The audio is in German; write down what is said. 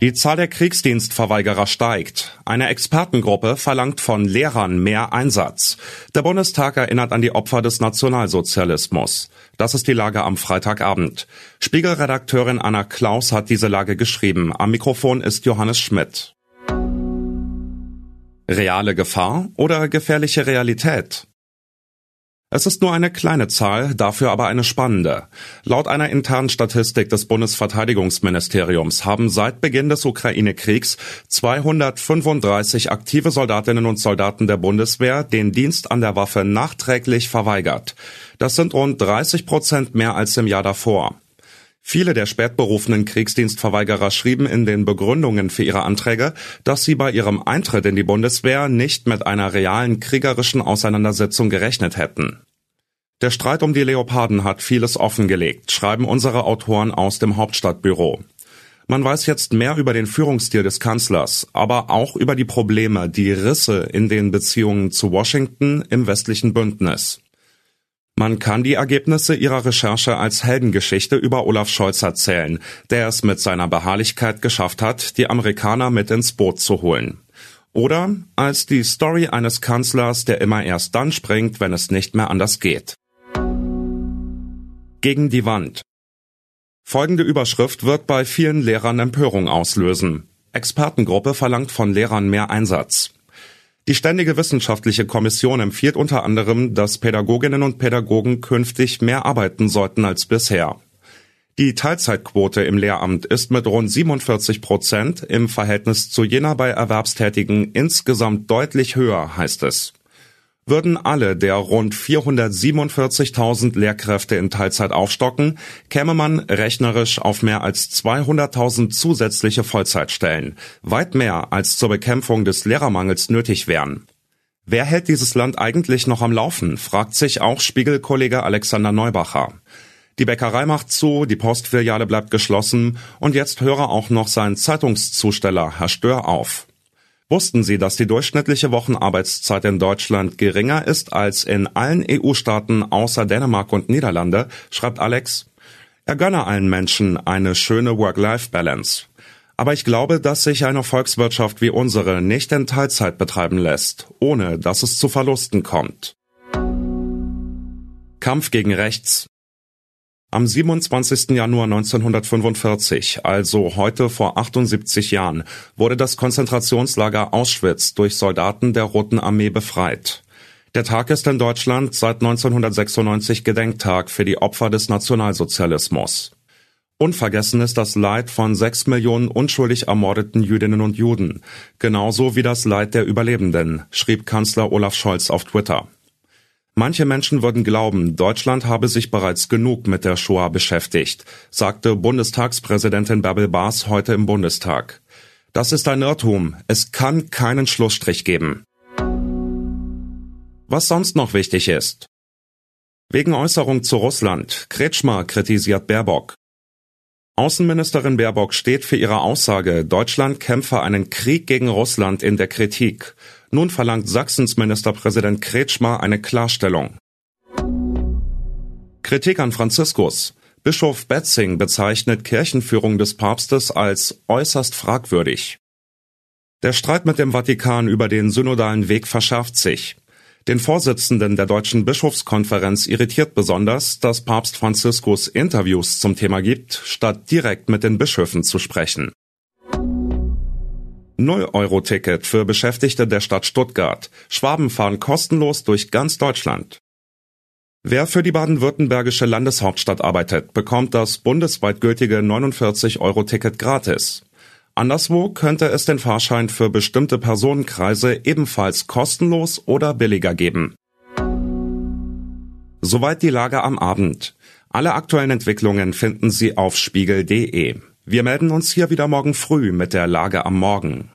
Die Zahl der Kriegsdienstverweigerer steigt. Eine Expertengruppe verlangt von Lehrern mehr Einsatz. Der Bundestag erinnert an die Opfer des Nationalsozialismus. Das ist die Lage am Freitagabend. Spiegelredakteurin Anna Klaus hat diese Lage geschrieben. Am Mikrofon ist Johannes Schmidt. Reale Gefahr oder gefährliche Realität? Es ist nur eine kleine Zahl, dafür aber eine spannende. Laut einer internen Statistik des Bundesverteidigungsministeriums haben seit Beginn des Ukraine-Kriegs 235 aktive Soldatinnen und Soldaten der Bundeswehr den Dienst an der Waffe nachträglich verweigert. Das sind rund 30 Prozent mehr als im Jahr davor. Viele der spätberufenen Kriegsdienstverweigerer schrieben in den Begründungen für ihre Anträge, dass sie bei ihrem Eintritt in die Bundeswehr nicht mit einer realen kriegerischen Auseinandersetzung gerechnet hätten. Der Streit um die Leoparden hat vieles offengelegt, schreiben unsere Autoren aus dem Hauptstadtbüro. Man weiß jetzt mehr über den Führungsstil des Kanzlers, aber auch über die Probleme, die Risse in den Beziehungen zu Washington im westlichen Bündnis. Man kann die Ergebnisse ihrer Recherche als Heldengeschichte über Olaf Scholz erzählen, der es mit seiner Beharrlichkeit geschafft hat, die Amerikaner mit ins Boot zu holen. Oder als die Story eines Kanzlers, der immer erst dann springt, wenn es nicht mehr anders geht. Gegen die Wand. Folgende Überschrift wird bei vielen Lehrern Empörung auslösen. Expertengruppe verlangt von Lehrern mehr Einsatz. Die Ständige Wissenschaftliche Kommission empfiehlt unter anderem, dass Pädagoginnen und Pädagogen künftig mehr arbeiten sollten als bisher. Die Teilzeitquote im Lehramt ist mit rund 47 Prozent im Verhältnis zu jener bei Erwerbstätigen insgesamt deutlich höher, heißt es. Würden alle der rund 447.000 Lehrkräfte in Teilzeit aufstocken, käme man rechnerisch auf mehr als 200.000 zusätzliche Vollzeitstellen, weit mehr als zur Bekämpfung des Lehrermangels nötig wären. Wer hält dieses Land eigentlich noch am Laufen, fragt sich auch Spiegelkollege Alexander Neubacher. Die Bäckerei macht zu, die Postfiliale bleibt geschlossen und jetzt höre auch noch sein Zeitungszusteller Herr Stör auf. Wussten Sie, dass die durchschnittliche Wochenarbeitszeit in Deutschland geringer ist als in allen EU-Staaten außer Dänemark und Niederlande? schreibt Alex. Er gönne allen Menschen eine schöne Work-Life-Balance. Aber ich glaube, dass sich eine Volkswirtschaft wie unsere nicht in Teilzeit betreiben lässt, ohne dass es zu Verlusten kommt. Kampf gegen Rechts. Am 27. Januar 1945, also heute vor 78 Jahren, wurde das Konzentrationslager Auschwitz durch Soldaten der Roten Armee befreit. Der Tag ist in Deutschland seit 1996 Gedenktag für die Opfer des Nationalsozialismus. Unvergessen ist das Leid von sechs Millionen unschuldig ermordeten Jüdinnen und Juden, genauso wie das Leid der Überlebenden, schrieb Kanzler Olaf Scholz auf Twitter. Manche Menschen würden glauben, Deutschland habe sich bereits genug mit der Shoah beschäftigt, sagte Bundestagspräsidentin Bärbel Baas heute im Bundestag. Das ist ein Irrtum. Es kann keinen Schlussstrich geben. Was sonst noch wichtig ist. Wegen Äußerung zu Russland. Kretschmer kritisiert Baerbock. Außenministerin Baerbock steht für ihre Aussage, Deutschland kämpfe einen Krieg gegen Russland in der Kritik. Nun verlangt Sachsens Ministerpräsident Kretschmer eine Klarstellung. Kritik an Franziskus. Bischof Betzing bezeichnet Kirchenführung des Papstes als äußerst fragwürdig. Der Streit mit dem Vatikan über den synodalen Weg verschärft sich. Den Vorsitzenden der Deutschen Bischofskonferenz irritiert besonders, dass Papst Franziskus Interviews zum Thema gibt, statt direkt mit den Bischöfen zu sprechen. Null-Euro-Ticket für Beschäftigte der Stadt Stuttgart. Schwaben fahren kostenlos durch ganz Deutschland. Wer für die baden-württembergische Landeshauptstadt arbeitet, bekommt das bundesweit gültige 49-Euro-Ticket gratis. Anderswo könnte es den Fahrschein für bestimmte Personenkreise ebenfalls kostenlos oder billiger geben. Soweit die Lage am Abend. Alle aktuellen Entwicklungen finden Sie auf spiegel.de. Wir melden uns hier wieder morgen früh mit der Lage am Morgen.